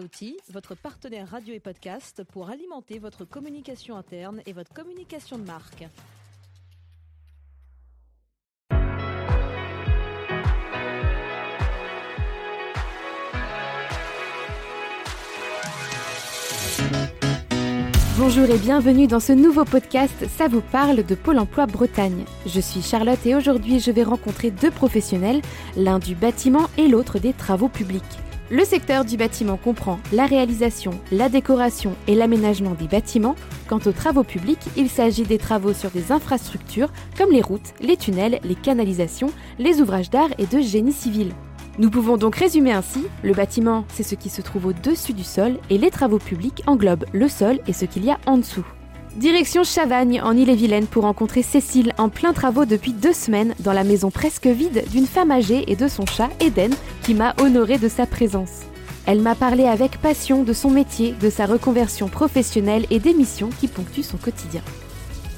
Outils, votre partenaire radio et podcast pour alimenter votre communication interne et votre communication de marque. Bonjour et bienvenue dans ce nouveau podcast Ça vous parle de Pôle Emploi Bretagne. Je suis Charlotte et aujourd'hui je vais rencontrer deux professionnels, l'un du bâtiment et l'autre des travaux publics. Le secteur du bâtiment comprend la réalisation, la décoration et l'aménagement des bâtiments. Quant aux travaux publics, il s'agit des travaux sur des infrastructures comme les routes, les tunnels, les canalisations, les ouvrages d'art et de génie civil. Nous pouvons donc résumer ainsi, le bâtiment, c'est ce qui se trouve au-dessus du sol et les travaux publics englobent le sol et ce qu'il y a en dessous. Direction Chavagne, en Ille-et-Vilaine, pour rencontrer Cécile en plein travaux depuis deux semaines dans la maison presque vide d'une femme âgée et de son chat, Eden, qui m'a honorée de sa présence. Elle m'a parlé avec passion de son métier, de sa reconversion professionnelle et des missions qui ponctuent son quotidien.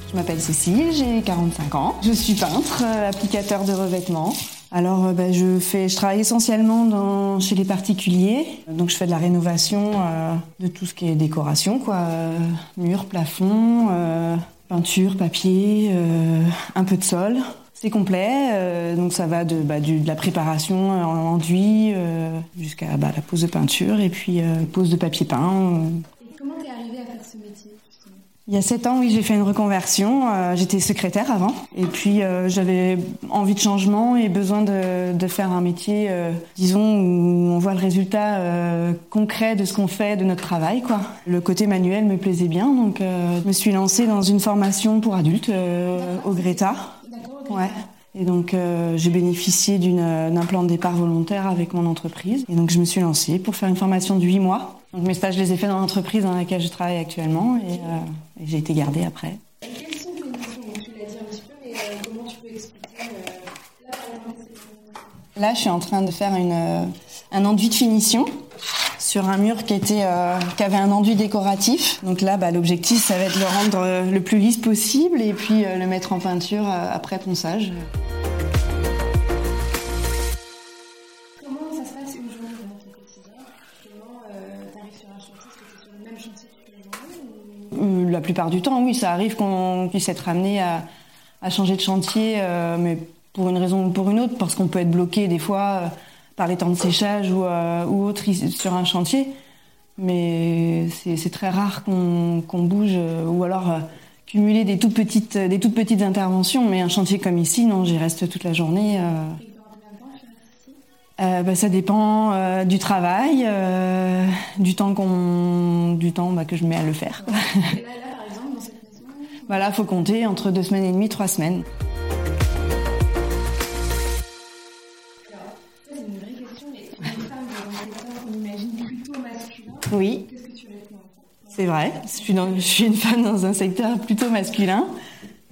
Je m'appelle Cécile, j'ai 45 ans. Je suis peintre, euh, applicateur de revêtements. Alors, euh, ben, je fais, je travaille essentiellement dans, chez les particuliers. Donc, je fais de la rénovation euh, de tout ce qui est décoration, quoi, euh, murs, plafond, peinture, papier, un peu de sol. C'est complet, donc ça va de, bah, la préparation en enduit jusqu'à bah, la pose de peinture et puis pose de papier peint. comment t'es arrivée à faire ce métier il y a sept ans, oui, j'ai fait une reconversion. Euh, j'étais secrétaire avant, et puis euh, j'avais envie de changement et besoin de, de faire un métier, euh, disons, où on voit le résultat concret de ce qu'on fait, de notre travail, quoi. Le côté manuel me plaisait bien, donc je me suis lancée dans une formation pour adultes au Greta. Ouais. Et donc j'ai bénéficié d'un plan de départ volontaire avec mon entreprise. Et donc je me suis lancée pour faire une formation de huit mois donc mes stages, je les ai faits dans l'entreprise dans laquelle je travaille actuellement et, euh, j'ai été gardée après. quelles sont tes missions Tu l'as dit un petit peu, mais euh, comment tu peux expliquer euh, là, je suis en train de faire une, un enduit de finition sur un mur qui était qui avait un enduit décoratif. Donc là, bah, l'objectif, ça va être de le rendre le plus lisse possible et puis le mettre en peinture après ponçage. La plupart du temps, oui, ça arrive qu'on puisse être amené à, changer de chantier, euh, mais pour une raison ou pour une autre, parce qu'on peut être bloqué des fois euh, par les temps de séchage ou, ou autre sur un chantier. Mais c'est très rare qu'on bouge ou alors cumuler des toutes petites des toutes petites interventions. Mais un chantier comme ici, non, j'y reste toute la journée. Euh, bah, ça dépend euh, du travail, euh, du temps qu'on, du temps bah, que je mets à le faire. Et là, là, par exemple, dans cette maison? Voilà, faut compter entre deux semaines et demie, trois semaines. Alors, ça c'est une vraie question, mais une femme dans un secteur qu'on imagine plutôt masculin. Oui. Qu'est-ce que tu réponds? C'est vrai. Je suis, dans, je suis une femme dans un secteur plutôt masculin.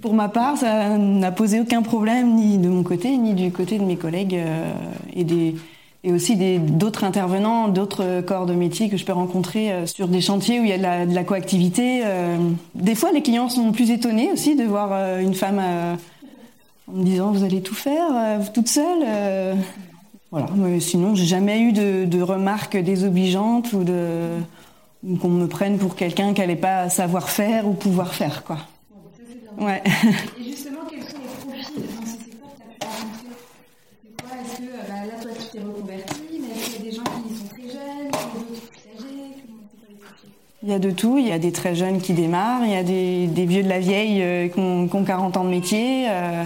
Pour ma part, ça n'a posé aucun problème ni de mon côté ni du côté de mes collègues euh, et des aussi d'autres intervenants, d'autres corps de métier que je peux rencontrer euh, sur des chantiers où il y a de la, coactivité. Euh. Des fois, les clients sont plus étonnés aussi de voir une femme en me disant vous allez tout faire toute seule. Voilà. Mais sinon, j'ai jamais eu de, remarques désobligeantes ou qu'on me prenne pour quelqu'un qui n'allait pas savoir faire ou pouvoir faire quoi. Ouais. Et justement, quels sont les profils dans ce secteur que tu as pu rencontrer C'est quoi Est-ce que euh, bah, là, toi, tu t'es reconverti, mais est-ce qu'il y a des gens qui sont très jeunes, d'autres plus âgés il y a de tout, il y a des très jeunes qui démarrent, il y a des, des vieux de la vieille euh, qui, ont, qui, ont, 40 ans de métier. Euh.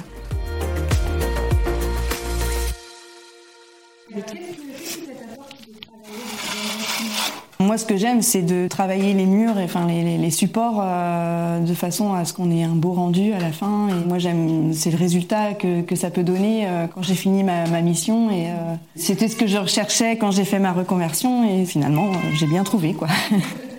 Moi, ce que j'aime, c'est de travailler les murs, et, enfin les, supports, euh, de façon à ce qu'on ait un beau rendu à la fin. Et moi, j'aime, c'est le résultat que, que, ça peut donner euh, quand j'ai fini ma, ma, mission. Et euh, c'était ce que je recherchais quand j'ai fait ma reconversion. Et finalement, j'ai bien trouvé, quoi.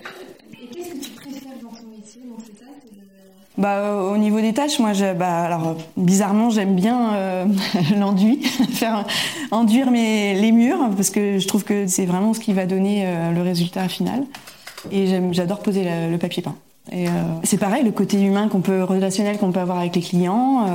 Bah, au niveau des tâches, moi, je, bah, alors bizarrement, j'aime bien euh, l'enduit, faire enduire mes, les murs, parce que je trouve que c'est vraiment ce qui va donner euh, le résultat final. Et j'adore poser le, papier peint. Euh, c'est pareil, le côté humain qu'on peut, relationnel qu'on peut avoir avec les clients.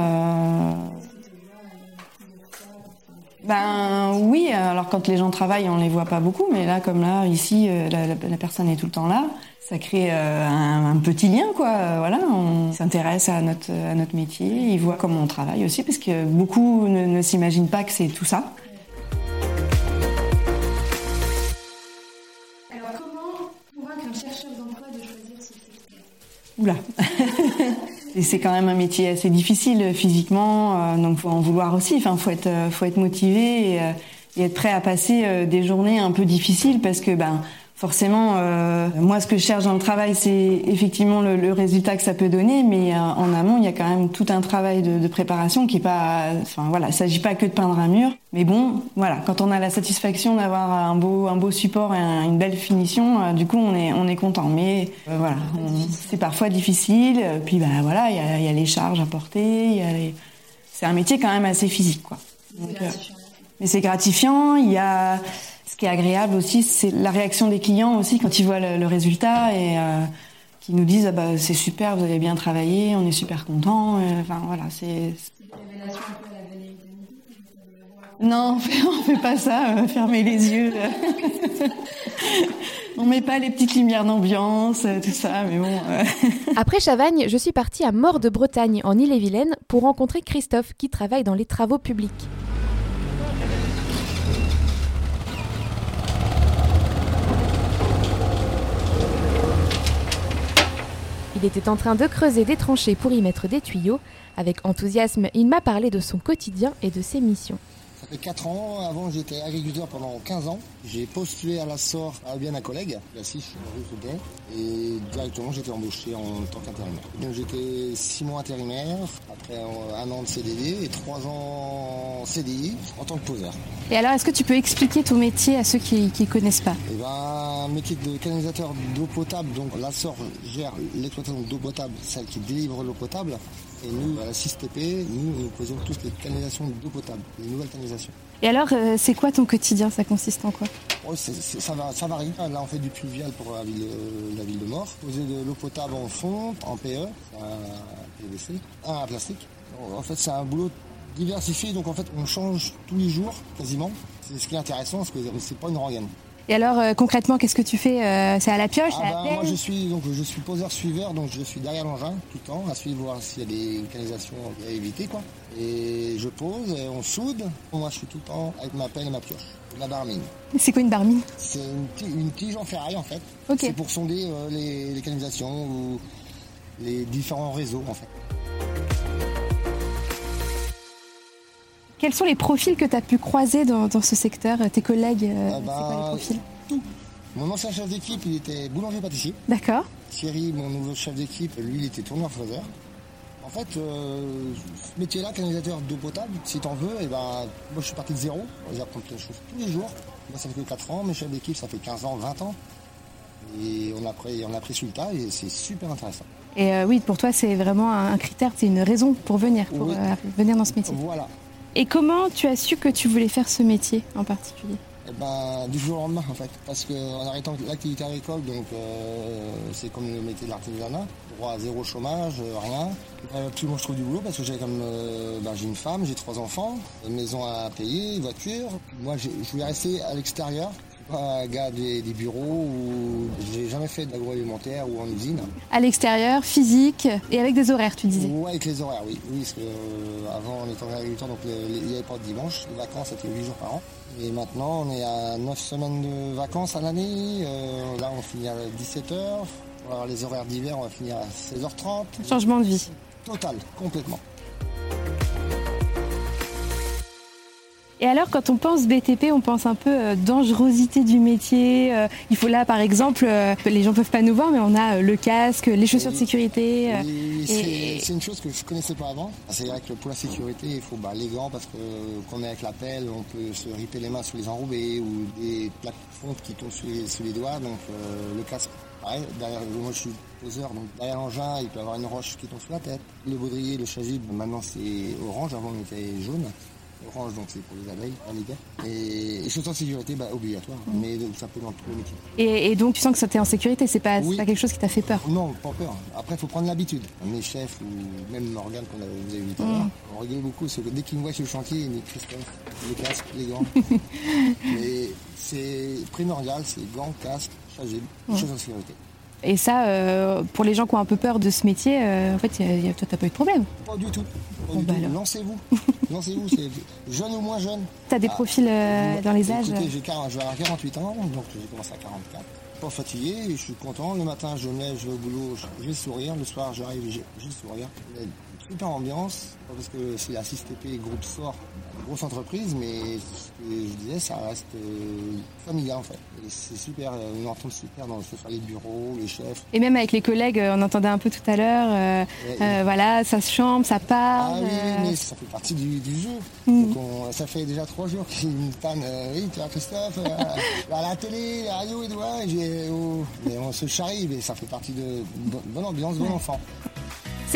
Ben oui, alors quand les gens travaillent, on les voit pas beaucoup, mais là, comme là, ici, euh, la, la- la personne est tout le temps là, ça crée euh, un, un petit lien, quoi. Voilà, on s'intéresse à notre à notre métier, ils voient comment on travaille aussi, parce que beaucoup ne, ne s'imaginent pas que c'est tout ça. Alors comment convaincre un chercheur d'emploi de choisir ce secteur? Oula. C'est quand même un métier assez difficile physiquement, euh, donc faut en vouloir aussi. Enfin, faut être, euh, faut être motivé et, euh, et être prêt à passer euh, des journées un peu difficiles parce que ben forcément, euh, moi ce que je cherche dans le travail, c'est effectivement le, le résultat que ça peut donner, mais euh, en amont, il y a quand même tout un travail de, de préparation qui est pas, enfin voilà, il s'agit pas que de peindre un mur, mais bon, voilà, quand on a la satisfaction d'avoir un beau, un beau support et un- une belle finition, euh, du coup on est, on est content. Mais euh, voilà, c'est parfois difficile. Puis bah voilà, il y a, y a les charges à porter, il y a les- c'est un métier quand même assez physique, quoi. Donc, euh, mais c'est gratifiant. Il y a qui est agréable aussi, c'est la réaction des clients aussi quand ils voient le, résultat et euh, qui nous disent ah bah c'est super, vous avez bien travaillé, on est super content. Enfin voilà, c'est non, on fait, pas ça, euh, fermer les yeux. on met pas les petites lumières d'ambiance, euh, tout ça, mais bon. euh, Après Chavagne, je suis partie à Mort de Bretagne, en Ille-et-Vilaine, pour rencontrer Christophe, qui travaille dans les travaux publics. Il était en train de creuser des tranchées pour y mettre des tuyaux. Avec enthousiasme, il m'a parlé de son quotidien et de ses missions. Ça fait 4 ans. Avant, j'étais agriculteur pendant 15 ans. J'ai postulé à la SOR à bien un collègue, la CIF, rue. Et directement, j'étais embauché en tant qu'intérimaire. Donc, j'étais 6 mois intérimaire, après un an de CDD et 3 ans CDI en tant que poseur. Et alors, est-ce que tu peux expliquer ton métier à ceux qui ne connaissent pas? Et ben, métier de canalisateur d'eau potable. Donc, la SOR gère l'exploitation d'eau potable, celle qui délivre l'eau potable. Et nous, à la 6TP, nous, nous posons toutes les canalisations d'eau potable, les nouvelles canalisations. Et alors, euh, c'est quoi ton quotidien? Ça consiste en quoi? C'est- ça, va, ça varie. Là, on fait du pluvial pour la ville, euh, la ville de Mort. Poser de l'eau potable en fonte, en PE, un PVC, un plastique. En fait, c'est un boulot diversifié. Donc, en fait, on change tous les jours, quasiment. C'est ce qui est intéressant, parce que c'est pas une rengaine. Et alors, euh, concrètement, qu'est-ce que tu fais Euh, C'est à la pioche, Ah à la ben, moi, je suis, donc, je suis poseur suiveur, donc je suis derrière l'engin tout le temps, à suivre, voir s'il y a des canalisations à éviter, quoi. Et je pose, et on soude. Moi, je suis tout le temps avec ma pelle et ma pioche. La barmine. C'est quoi une barmine? C'est une, ti- une tige en ferraille en fait. C'est pour sonder euh, les, les canalisations ou les différents réseaux en fait. Quels sont les profils que tu as pu croiser dans, dans ce secteur Tes collègues, euh, Ah c'est bah, quoi les profils Mon ancien chef d'équipe, il était boulanger-pâtissier. D'accord. Thierry, mon nouveau chef d'équipe, lui, il était tourneur-fraiseur. En fait, euh, ce métier-là, canalisateur d'eau potable, si t'en veux, et ben, moi je suis parti de zéro. J'apprends plein de choses tous les jours. Moi, ça fait que 4 ans. Mes chefs d'équipe, ça fait 15 ans, 20 ans. Et on a pris, on a pris le tas et c'est super intéressant. Et euh, oui, pour toi, c'est vraiment un un critère, c'est une raison pour venir, pour Oui. euh, venir dans ce métier. Voilà. Et comment tu as su que tu voulais faire ce métier en particulier Eh ben, du jour au lendemain en fait, parce qu'en arrêtant l'activité agricole, donc euh, c'est comme le métier de l'artisanat, droit à zéro chômage, euh, rien. Euh, moi je trouve du boulot parce que j'ai comme euh, ben, j'ai une femme, j'ai trois enfants, maison à payer, voiture. Moi je voulais rester à l'extérieur. Pas un gars des, des bureaux ou j'ai jamais fait d'agroalimentaire ou en usine. À l'extérieur, physique et avec des horaires, tu disais. Ouais, avec les horaires, oui. Oui, parce que euh, avant, on était en agriculteur, donc il n'y avait pas de dimanche. Les vacances, c'était 8 jours par an. Et maintenant, on est à 9 semaines de vacances à l'année. Euh, là, on finit à 17h. Alors, les horaires d'hiver, on va finir à 16h30. Changement de vie. Total, complètement. Et alors, quand on pense BTP, on pense un peu euh, dangerosité du métier. euh, il faut là, par exemple, euh, les gens peuvent pas nous voir, mais on a le casque, les chaussures de Oui. sécurité. Et et- c'est une chose que je connaissais pas avant. C'est vrai que pour la sécurité, il faut bah, les gants parce que qu'on est avec la pelle, on peut se riper les mains sur les enrobés ou des plaques de fonte qui tombent sur les, doigts. Donc le casque, pareil. Derrière, moi je suis poseur, donc derrière l'engin, il peut y avoir une roche qui tombe sur la tête. Le baudrier, le chasuble, maintenant c'est orange, avant il était jaune. Orange, donc c'est pour les abeilles, hein, les gars. Et, et chaussures de sécurité, bah, obligatoire, mais donc, ça peut dans tous les métiers. Et, et donc tu sens que ça t'es en sécurité, c'est pas, c'est Oui. pas quelque chose qui t'a fait peur? Non, pas peur. Après, il faut prendre l'habitude. Mes chefs ou même Morgane qu'on a- vous avez vu tout à l'heure, on rigole beaucoup parce que dès qu'ils me voient sur le chantier, ils me Christophe, les casques, les gants. Mais c'est primordial, c'est gants, casques, chasuble, choses en sécurité. Et ça, euh, pour les gens qui ont un peu peur de ce métier, euh, en fait, y a- y a- toi t'as pas eu de problème. Pas du tout. Bon, bah tout. Lancez-vous. Lancez-vous, c'est jeune ou moins jeune. T'as des Ah. profils euh, dans les âges Écoutez, j'ai 40 je vais avoir 48 ans, donc j'ai commencé à 44. Pas fatigué, je suis content. Le matin, je me lève, je vais au boulot, j'ai le sourire. Le soir, j'arrive, j'ai le sourire. Super ambiance, parce que c'est la 6TP, groupe fort, grosse entreprise, mais ce que je disais, ça reste euh, familial en fait. C'est super, euh, une entente super dans les bureaux, les chefs. Et même avec les collègues, euh, on entendait un peu tout à l'heure, euh, euh, voilà, ça se chambre, ça Ah parle. oui, euh, mais ça fait partie du, du jeu. Mm. Donc on- ça fait déjà trois jours qu'ils me tannent. euh, oui, tu vois, Christophe, à la télé, la radio et ouais, oh. Mais on se charrie, mais ça fait partie de bo- bonne ambiance, bon enfant.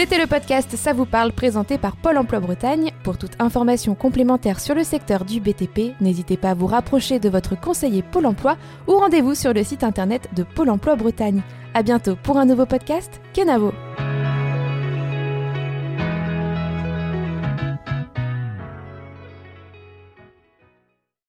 C'était le podcast Ça vous parle présenté par Pôle Emploi Bretagne. Pour toute information complémentaire sur le secteur du BTP, n'hésitez pas à vous rapprocher de votre conseiller Pôle Emploi ou rendez-vous sur le site internet de Pôle Emploi Bretagne. À bientôt pour un nouveau podcast. Kenavo